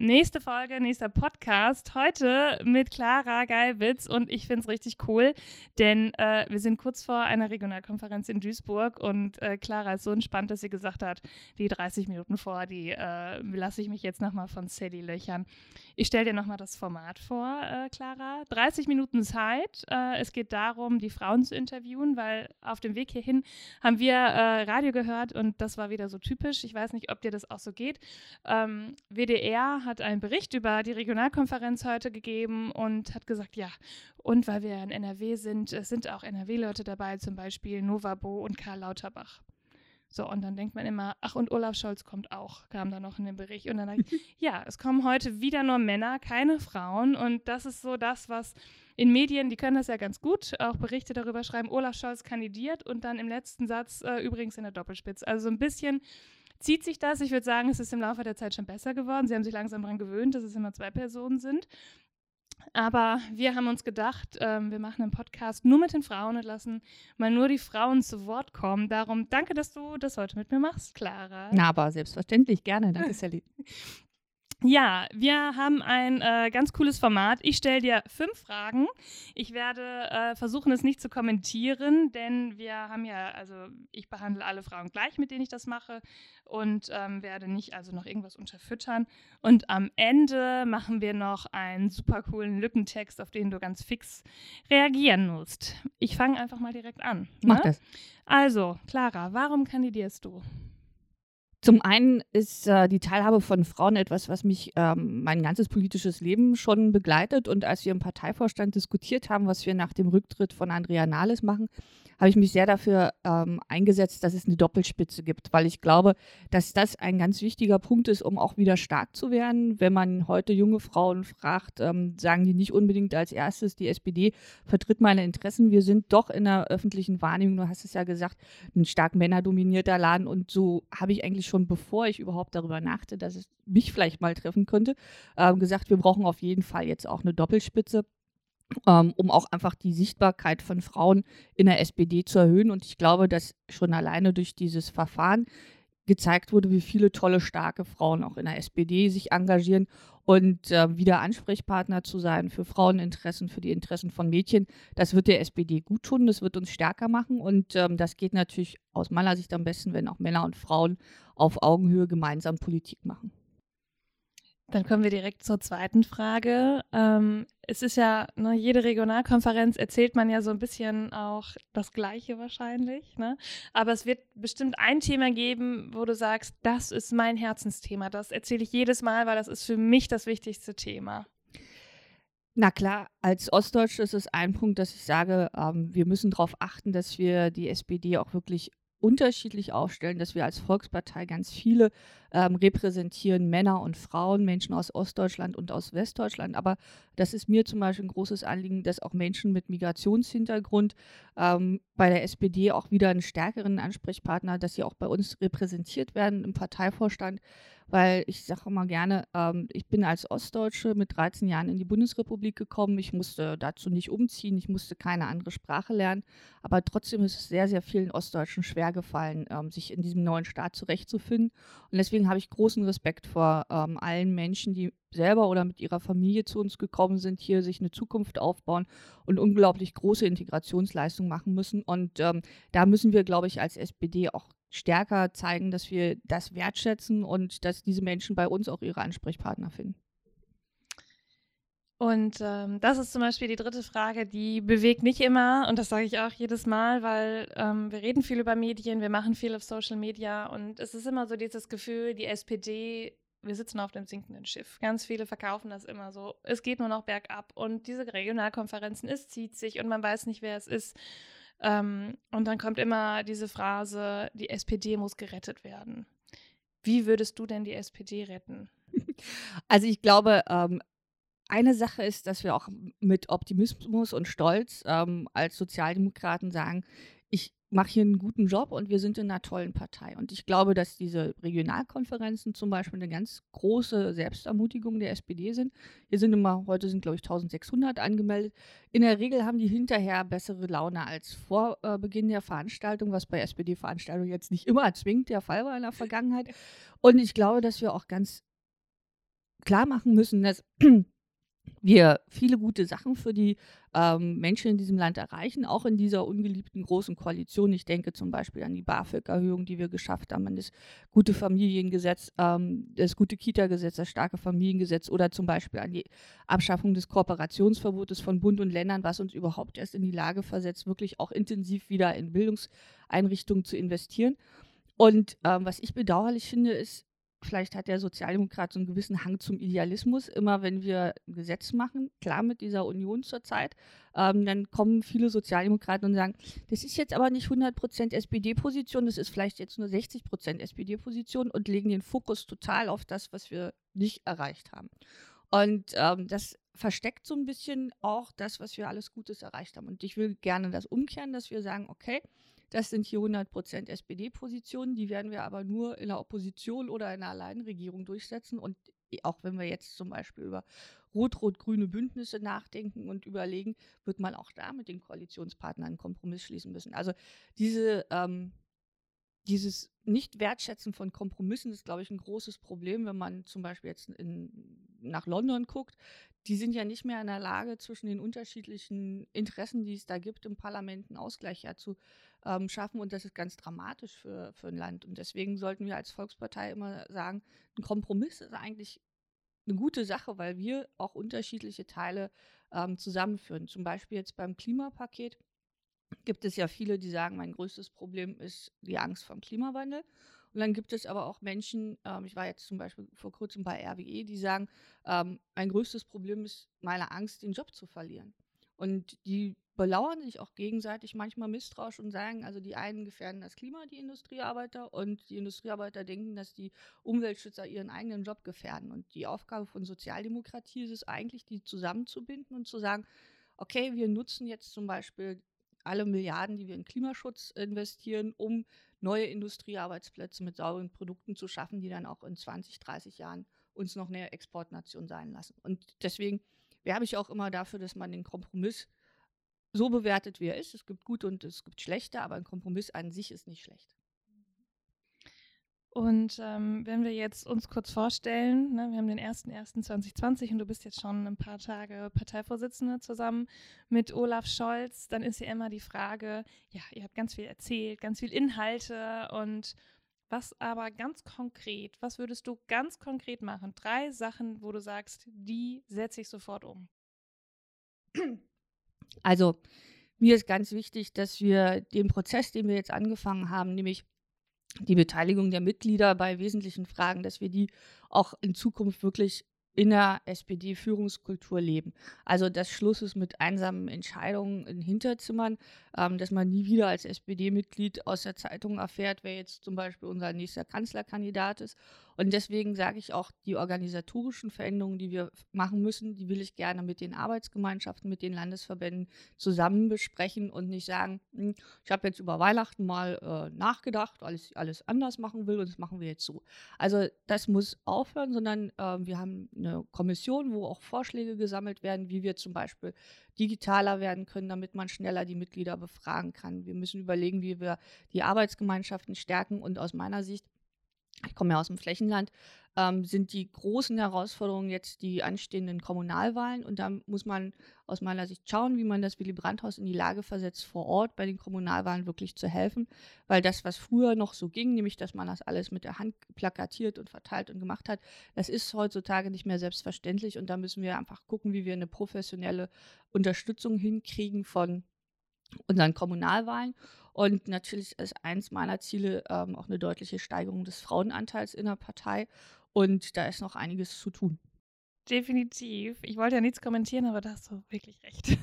nächste Folge, nächster Podcast. Heute mit Clara Geilwitz und ich finde es richtig cool, denn äh, wir sind kurz vor einer Regionalkonferenz in Duisburg und äh, Clara ist so entspannt, dass sie gesagt hat, die 30 Minuten vor, die äh, lasse ich mich jetzt nochmal von Sally löchern. Ich stelle dir nochmal das Format vor, äh, Clara. 30 Minuten Zeit. Äh, es geht darum, die Frauen zu interviewen, weil auf dem Weg hierhin haben wir äh, Radio gehört und das war wieder so typisch. Ich weiß nicht, ob dir das auch so geht. Ähm, WDR hat einen Bericht über die Regionalkonferenz heute gegeben und hat gesagt, ja, und weil wir in NRW sind, es sind auch NRW-Leute dabei, zum Beispiel Novabo und Karl Lauterbach. So, und dann denkt man immer, ach, und Olaf Scholz kommt auch, kam da noch in den Bericht. Und dann, ja, es kommen heute wieder nur Männer, keine Frauen. Und das ist so das, was in Medien, die können das ja ganz gut, auch Berichte darüber schreiben, Olaf Scholz kandidiert und dann im letzten Satz äh, übrigens in der Doppelspitze. Also so ein bisschen zieht sich das. Ich würde sagen, es ist im Laufe der Zeit schon besser geworden. Sie haben sich langsam daran gewöhnt, dass es immer zwei Personen sind. Aber wir haben uns gedacht, ähm, wir machen einen Podcast nur mit den Frauen und lassen mal nur die Frauen zu Wort kommen. Darum danke, dass du das heute mit mir machst, Clara. Na, aber selbstverständlich, gerne. Danke, Sally. Ja, wir haben ein äh, ganz cooles Format. Ich stelle dir fünf Fragen. Ich werde äh, versuchen, es nicht zu kommentieren, denn wir haben ja, also ich behandle alle Frauen gleich, mit denen ich das mache und ähm, werde nicht also noch irgendwas unterfüttern. Und am Ende machen wir noch einen super coolen Lückentext, auf den du ganz fix reagieren musst. Ich fange einfach mal direkt an. Ne? Mach das. Also, Clara, warum kandidierst du? Zum einen ist äh, die Teilhabe von Frauen etwas, was mich ähm, mein ganzes politisches Leben schon begleitet. Und als wir im Parteivorstand diskutiert haben, was wir nach dem Rücktritt von Andrea Nahles machen, habe ich mich sehr dafür ähm, eingesetzt, dass es eine Doppelspitze gibt, weil ich glaube, dass das ein ganz wichtiger Punkt ist, um auch wieder stark zu werden. Wenn man heute junge Frauen fragt, ähm, sagen die nicht unbedingt als erstes, die SPD vertritt meine Interessen. Wir sind doch in der öffentlichen Wahrnehmung, du hast es ja gesagt, ein stark männerdominierter Laden. Und so habe ich eigentlich schon, bevor ich überhaupt darüber nachdachte, dass es mich vielleicht mal treffen könnte, äh, gesagt, wir brauchen auf jeden Fall jetzt auch eine Doppelspitze ähm, um auch einfach die Sichtbarkeit von Frauen in der SPD zu erhöhen. Und ich glaube, dass schon alleine durch dieses Verfahren gezeigt wurde, wie viele tolle, starke Frauen auch in der SPD sich engagieren und äh, wieder Ansprechpartner zu sein für Fraueninteressen, für die Interessen von Mädchen. Das wird der SPD gut tun, das wird uns stärker machen und ähm, das geht natürlich aus meiner Sicht am besten, wenn auch Männer und Frauen auf Augenhöhe gemeinsam Politik machen. Dann kommen wir direkt zur zweiten Frage. Ähm, es ist ja, ne, jede Regionalkonferenz erzählt man ja so ein bisschen auch das Gleiche wahrscheinlich. Ne? Aber es wird bestimmt ein Thema geben, wo du sagst, das ist mein Herzensthema. Das erzähle ich jedes Mal, weil das ist für mich das wichtigste Thema. Na klar, als Ostdeutsche ist es ein Punkt, dass ich sage, ähm, wir müssen darauf achten, dass wir die SPD auch wirklich unterschiedlich aufstellen, dass wir als Volkspartei ganz viele ähm, repräsentieren, Männer und Frauen, Menschen aus Ostdeutschland und aus Westdeutschland. Aber das ist mir zum Beispiel ein großes Anliegen, dass auch Menschen mit Migrationshintergrund ähm, bei der SPD auch wieder einen stärkeren Ansprechpartner, dass sie auch bei uns repräsentiert werden im Parteivorstand weil ich sage immer gerne, ähm, ich bin als Ostdeutsche mit 13 Jahren in die Bundesrepublik gekommen. Ich musste dazu nicht umziehen, ich musste keine andere Sprache lernen, aber trotzdem ist es sehr, sehr vielen Ostdeutschen schwer gefallen, ähm, sich in diesem neuen Staat zurechtzufinden. Und deswegen habe ich großen Respekt vor ähm, allen Menschen, die selber oder mit ihrer Familie zu uns gekommen sind, hier sich eine Zukunft aufbauen und unglaublich große Integrationsleistungen machen müssen. Und ähm, da müssen wir, glaube ich, als SPD auch stärker zeigen, dass wir das wertschätzen und dass diese Menschen bei uns auch ihre Ansprechpartner finden. Und ähm, das ist zum Beispiel die dritte Frage, die bewegt mich immer, und das sage ich auch jedes Mal, weil ähm, wir reden viel über Medien, wir machen viel auf Social Media und es ist immer so dieses Gefühl, die SPD, wir sitzen auf dem sinkenden Schiff. Ganz viele verkaufen das immer so, es geht nur noch bergab und diese Regionalkonferenzen, es zieht sich und man weiß nicht, wer es ist. Ähm, und dann kommt immer diese Phrase, die SPD muss gerettet werden. Wie würdest du denn die SPD retten? Also ich glaube, ähm, eine Sache ist, dass wir auch mit Optimismus und Stolz ähm, als Sozialdemokraten sagen, ich mache hier einen guten Job und wir sind in einer tollen Partei. Und ich glaube, dass diese Regionalkonferenzen zum Beispiel eine ganz große Selbstermutigung der SPD sind. Hier sind immer, heute sind glaube ich 1600 angemeldet. In der Regel haben die hinterher bessere Laune als vor äh, Beginn der Veranstaltung, was bei SPD-Veranstaltungen jetzt nicht immer zwingend der Fall war in der Vergangenheit. Und ich glaube, dass wir auch ganz klar machen müssen, dass wir viele gute Sachen für die ähm, Menschen in diesem Land erreichen, auch in dieser ungeliebten großen Koalition. Ich denke zum Beispiel an die BAföG-Erhöhung, die wir geschafft haben, an das gute Familiengesetz, ähm, das gute Kita-Gesetz, das starke Familiengesetz oder zum Beispiel an die Abschaffung des Kooperationsverbotes von Bund und Ländern, was uns überhaupt erst in die Lage versetzt, wirklich auch intensiv wieder in Bildungseinrichtungen zu investieren. Und ähm, was ich bedauerlich finde, ist, vielleicht hat der Sozialdemokrat so einen gewissen Hang zum Idealismus. Immer wenn wir ein Gesetz machen, klar mit dieser Union zurzeit, ähm, dann kommen viele Sozialdemokraten und sagen, das ist jetzt aber nicht 100% SPD-Position, das ist vielleicht jetzt nur 60% SPD-Position und legen den Fokus total auf das, was wir nicht erreicht haben. Und ähm, das versteckt so ein bisschen auch das, was wir alles Gutes erreicht haben. Und ich will gerne das umkehren, dass wir sagen, okay, das sind hier 100% SPD-Positionen, die werden wir aber nur in der Opposition oder in der Alleinregierung durchsetzen. Und auch wenn wir jetzt zum Beispiel über rot-rot-grüne Bündnisse nachdenken und überlegen, wird man auch da mit den Koalitionspartnern einen Kompromiss schließen müssen. Also diese, ähm, dieses Nicht-Wertschätzen von Kompromissen ist, glaube ich, ein großes Problem, wenn man zum Beispiel jetzt in, nach London guckt. Die sind ja nicht mehr in der Lage, zwischen den unterschiedlichen Interessen, die es da gibt, im Parlament einen Ausgleich ja, zu ähm, schaffen. Und das ist ganz dramatisch für, für ein Land. Und deswegen sollten wir als Volkspartei immer sagen, ein Kompromiss ist eigentlich eine gute Sache, weil wir auch unterschiedliche Teile ähm, zusammenführen. Zum Beispiel jetzt beim Klimapaket gibt es ja viele, die sagen, mein größtes Problem ist die Angst vor dem Klimawandel. Und dann gibt es aber auch Menschen, ähm, ich war jetzt zum Beispiel vor kurzem bei RWE, die sagen, ähm, mein größtes Problem ist meine Angst, den Job zu verlieren. Und die belauern sich auch gegenseitig manchmal misstrauisch und sagen, also die einen gefährden das Klima, die Industriearbeiter, und die Industriearbeiter denken, dass die Umweltschützer ihren eigenen Job gefährden. Und die Aufgabe von Sozialdemokratie ist es eigentlich, die zusammenzubinden und zu sagen, okay, wir nutzen jetzt zum Beispiel alle Milliarden, die wir in Klimaschutz investieren, um neue Industriearbeitsplätze mit sauberen Produkten zu schaffen, die dann auch in 20, 30 Jahren uns noch eine Exportnation sein lassen. Und deswegen werbe ich auch immer dafür, dass man den Kompromiss so bewertet, wie er ist. Es gibt gute und es gibt schlechte, aber ein Kompromiss an sich ist nicht schlecht. Und ähm, wenn wir jetzt uns kurz vorstellen, ne, wir haben den 01.01.2020 und du bist jetzt schon ein paar Tage Parteivorsitzende zusammen mit Olaf Scholz, dann ist ja immer die Frage, ja, ihr habt ganz viel erzählt, ganz viel Inhalte und was aber ganz konkret, was würdest du ganz konkret machen? Drei Sachen, wo du sagst, die setze ich sofort um. Also mir ist ganz wichtig, dass wir den Prozess, den wir jetzt angefangen haben, nämlich die Beteiligung der Mitglieder bei wesentlichen Fragen, dass wir die auch in Zukunft wirklich in der SPD-Führungskultur leben. Also das Schluss ist mit einsamen Entscheidungen in Hinterzimmern, ähm, dass man nie wieder als SPD-Mitglied aus der Zeitung erfährt, wer jetzt zum Beispiel unser nächster Kanzlerkandidat ist. Und deswegen sage ich auch, die organisatorischen Veränderungen, die wir machen müssen, die will ich gerne mit den Arbeitsgemeinschaften, mit den Landesverbänden zusammen besprechen und nicht sagen, hm, ich habe jetzt über Weihnachten mal äh, nachgedacht, weil ich alles anders machen will und das machen wir jetzt so. Also das muss aufhören, sondern äh, wir haben eine Kommission, wo auch Vorschläge gesammelt werden, wie wir zum Beispiel digitaler werden können, damit man schneller die Mitglieder befragen kann. Wir müssen überlegen, wie wir die Arbeitsgemeinschaften stärken und aus meiner Sicht ich komme ja aus dem Flächenland, ähm, sind die großen Herausforderungen jetzt die anstehenden Kommunalwahlen. Und da muss man aus meiner Sicht schauen, wie man das Willy Brandt-Haus in die Lage versetzt, vor Ort bei den Kommunalwahlen wirklich zu helfen. Weil das, was früher noch so ging, nämlich dass man das alles mit der Hand plakatiert und verteilt und gemacht hat, das ist heutzutage nicht mehr selbstverständlich. Und da müssen wir einfach gucken, wie wir eine professionelle Unterstützung hinkriegen von unseren Kommunalwahlen. Und natürlich ist eins meiner Ziele ähm, auch eine deutliche Steigerung des Frauenanteils in der Partei. Und da ist noch einiges zu tun. Definitiv. Ich wollte ja nichts kommentieren, aber da hast du wirklich recht.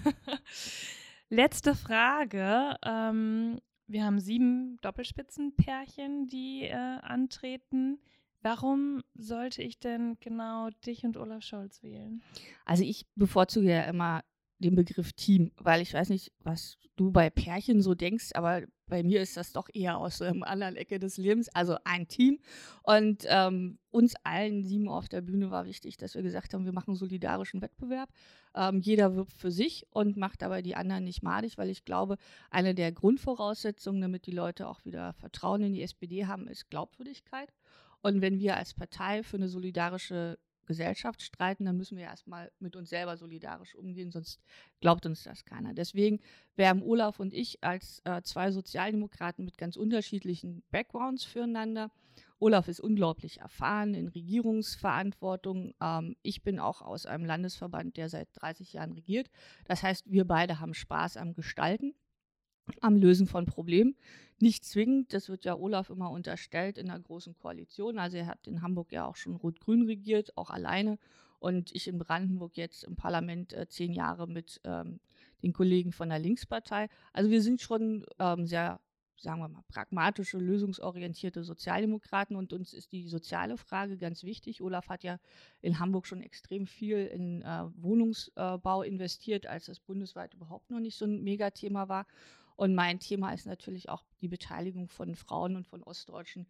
Letzte Frage. Ähm, wir haben sieben Doppelspitzenpärchen, die äh, antreten. Warum sollte ich denn genau dich und Olaf Scholz wählen? Also ich bevorzuge ja immer den Begriff Team, weil ich weiß nicht, was du bei Pärchen so denkst, aber bei mir ist das doch eher aus einer anderen Ecke des Lebens, also ein Team. Und ähm, uns allen sieben auf der Bühne war wichtig, dass wir gesagt haben, wir machen solidarischen Wettbewerb. Ähm, jeder wirbt für sich und macht aber die anderen nicht madig, weil ich glaube, eine der Grundvoraussetzungen, damit die Leute auch wieder Vertrauen in die SPD haben, ist Glaubwürdigkeit. Und wenn wir als Partei für eine solidarische Gesellschaft streiten, dann müssen wir erstmal mit uns selber solidarisch umgehen, sonst glaubt uns das keiner. Deswegen wärmen Olaf und ich als äh, zwei Sozialdemokraten mit ganz unterschiedlichen Backgrounds füreinander. Olaf ist unglaublich erfahren in Regierungsverantwortung. Ähm, ich bin auch aus einem Landesverband, der seit 30 Jahren regiert. Das heißt, wir beide haben Spaß am Gestalten am Lösen von Problemen. Nicht zwingend, das wird ja Olaf immer unterstellt in einer großen Koalition. Also er hat in Hamburg ja auch schon rot-grün regiert, auch alleine. Und ich in Brandenburg jetzt im Parlament äh, zehn Jahre mit ähm, den Kollegen von der Linkspartei. Also wir sind schon ähm, sehr, sagen wir mal, pragmatische, lösungsorientierte Sozialdemokraten und uns ist die soziale Frage ganz wichtig. Olaf hat ja in Hamburg schon extrem viel in äh, Wohnungsbau investiert, als das bundesweit überhaupt noch nicht so ein Megathema war. Und mein Thema ist natürlich auch die Beteiligung von Frauen und von Ostdeutschen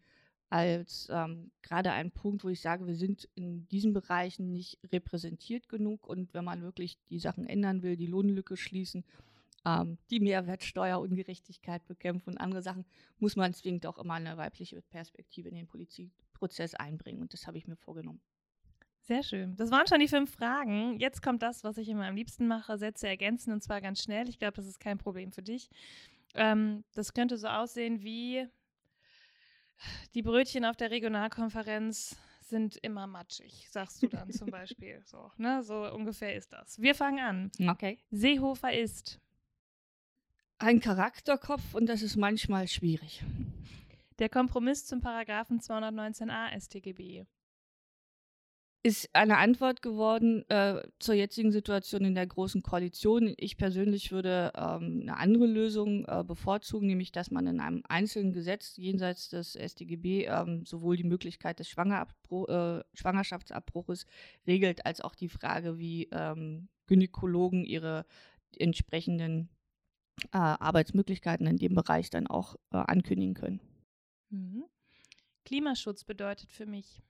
als ähm, gerade ein Punkt, wo ich sage, wir sind in diesen Bereichen nicht repräsentiert genug. Und wenn man wirklich die Sachen ändern will, die Lohnlücke schließen, ähm, die Mehrwertsteuerungerechtigkeit bekämpfen und andere Sachen, muss man zwingend auch immer eine weibliche Perspektive in den Politikprozess einbringen. Und das habe ich mir vorgenommen. Sehr schön. Das waren schon die fünf Fragen. Jetzt kommt das, was ich immer am liebsten mache: Sätze ergänzen und zwar ganz schnell. Ich glaube, das ist kein Problem für dich. Ähm, das könnte so aussehen wie: Die Brötchen auf der Regionalkonferenz sind immer matschig, sagst du dann zum Beispiel. So, ne? so ungefähr ist das. Wir fangen an. Okay. Seehofer ist ein Charakterkopf und das ist manchmal schwierig. Der Kompromiss zum Paragraphen 219a StGB ist eine Antwort geworden äh, zur jetzigen Situation in der Großen Koalition. Ich persönlich würde ähm, eine andere Lösung äh, bevorzugen, nämlich dass man in einem einzelnen Gesetz jenseits des StGB ähm, sowohl die Möglichkeit des äh, Schwangerschaftsabbruches regelt, als auch die Frage, wie ähm, Gynäkologen ihre entsprechenden äh, Arbeitsmöglichkeiten in dem Bereich dann auch äh, ankündigen können. Mhm. Klimaschutz bedeutet für mich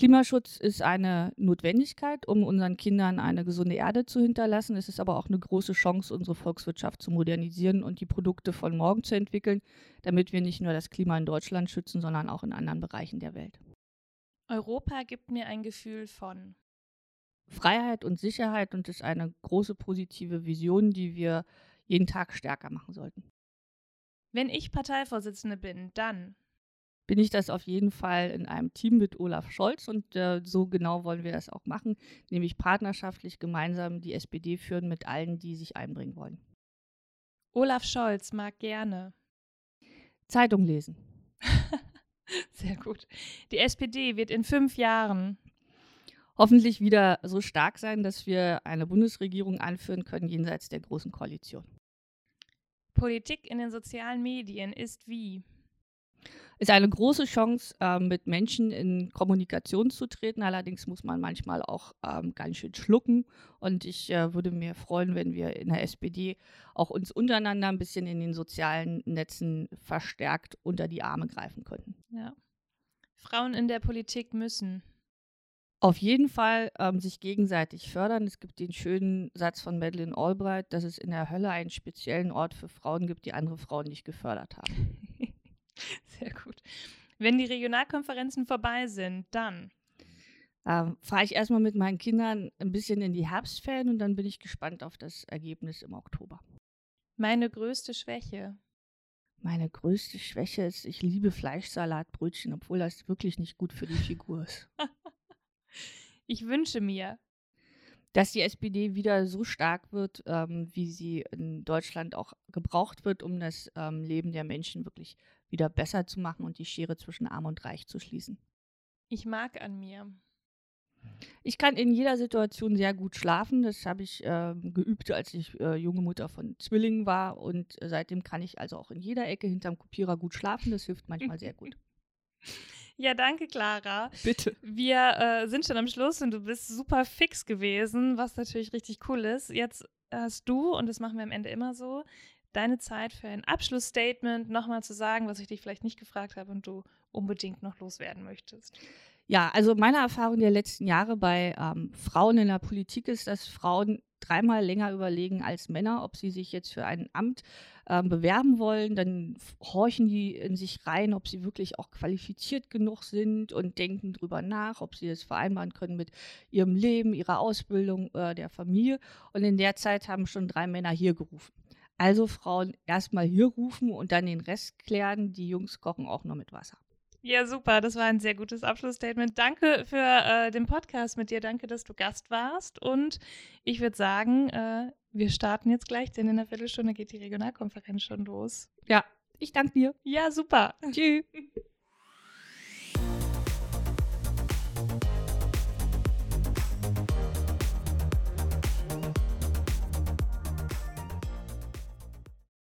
Klimaschutz ist eine Notwendigkeit, um unseren Kindern eine gesunde Erde zu hinterlassen. Es ist aber auch eine große Chance, unsere Volkswirtschaft zu modernisieren und die Produkte von morgen zu entwickeln, damit wir nicht nur das Klima in Deutschland schützen, sondern auch in anderen Bereichen der Welt. Europa gibt mir ein Gefühl von Freiheit und Sicherheit und ist eine große positive Vision, die wir jeden Tag stärker machen sollten. Wenn ich Parteivorsitzende bin, dann bin ich das auf jeden Fall in einem Team mit Olaf Scholz und äh, so genau wollen wir das auch machen, nämlich partnerschaftlich gemeinsam die SPD führen mit allen, die sich einbringen wollen. Olaf Scholz mag gerne Zeitung lesen. Sehr gut. Die SPD wird in fünf Jahren hoffentlich wieder so stark sein, dass wir eine Bundesregierung anführen können jenseits der großen Koalition. Politik in den sozialen Medien ist wie ist eine große Chance, äh, mit Menschen in Kommunikation zu treten. Allerdings muss man manchmal auch ähm, ganz schön schlucken. Und ich äh, würde mir freuen, wenn wir in der SPD auch uns untereinander ein bisschen in den sozialen Netzen verstärkt unter die Arme greifen könnten. Ja. Frauen in der Politik müssen auf jeden Fall ähm, sich gegenseitig fördern. Es gibt den schönen Satz von Madeleine Albright, dass es in der Hölle einen speziellen Ort für Frauen gibt, die andere Frauen nicht gefördert haben. Sehr gut. Wenn die Regionalkonferenzen vorbei sind, dann ähm, fahre ich erstmal mit meinen Kindern ein bisschen in die Herbstferien und dann bin ich gespannt auf das Ergebnis im Oktober. Meine größte Schwäche. Meine größte Schwäche ist, ich liebe Fleischsalatbrötchen, obwohl das wirklich nicht gut für die Figur ist. ich wünsche mir, dass die SPD wieder so stark wird, ähm, wie sie in Deutschland auch gebraucht wird, um das ähm, Leben der Menschen wirklich wieder besser zu machen und die Schere zwischen Arm und Reich zu schließen. Ich mag an mir. Ich kann in jeder Situation sehr gut schlafen. Das habe ich äh, geübt, als ich äh, junge Mutter von Zwillingen war. Und seitdem kann ich also auch in jeder Ecke hinterm Kopierer gut schlafen. Das hilft manchmal sehr gut. Ja, danke, Clara. Bitte. Wir äh, sind schon am Schluss und du bist super fix gewesen, was natürlich richtig cool ist. Jetzt hast du, und das machen wir am Ende immer so, deine Zeit für ein Abschlussstatement nochmal zu sagen, was ich dich vielleicht nicht gefragt habe und du unbedingt noch loswerden möchtest. Ja, also meine Erfahrung der letzten Jahre bei ähm, Frauen in der Politik ist, dass Frauen dreimal länger überlegen als Männer, ob sie sich jetzt für ein Amt ähm, bewerben wollen. Dann horchen die in sich rein, ob sie wirklich auch qualifiziert genug sind und denken drüber nach, ob sie das vereinbaren können mit ihrem Leben, ihrer Ausbildung, äh, der Familie. Und in der Zeit haben schon drei Männer hier gerufen. Also Frauen erstmal hier rufen und dann den Rest klären. Die Jungs kochen auch noch mit Wasser. Ja, super. Das war ein sehr gutes Abschlussstatement. Danke für äh, den Podcast mit dir. Danke, dass du Gast warst. Und ich würde sagen, äh, wir starten jetzt gleich, denn in einer Viertelstunde geht die Regionalkonferenz schon los. Ja, ich danke dir. Ja, super. Tschüss.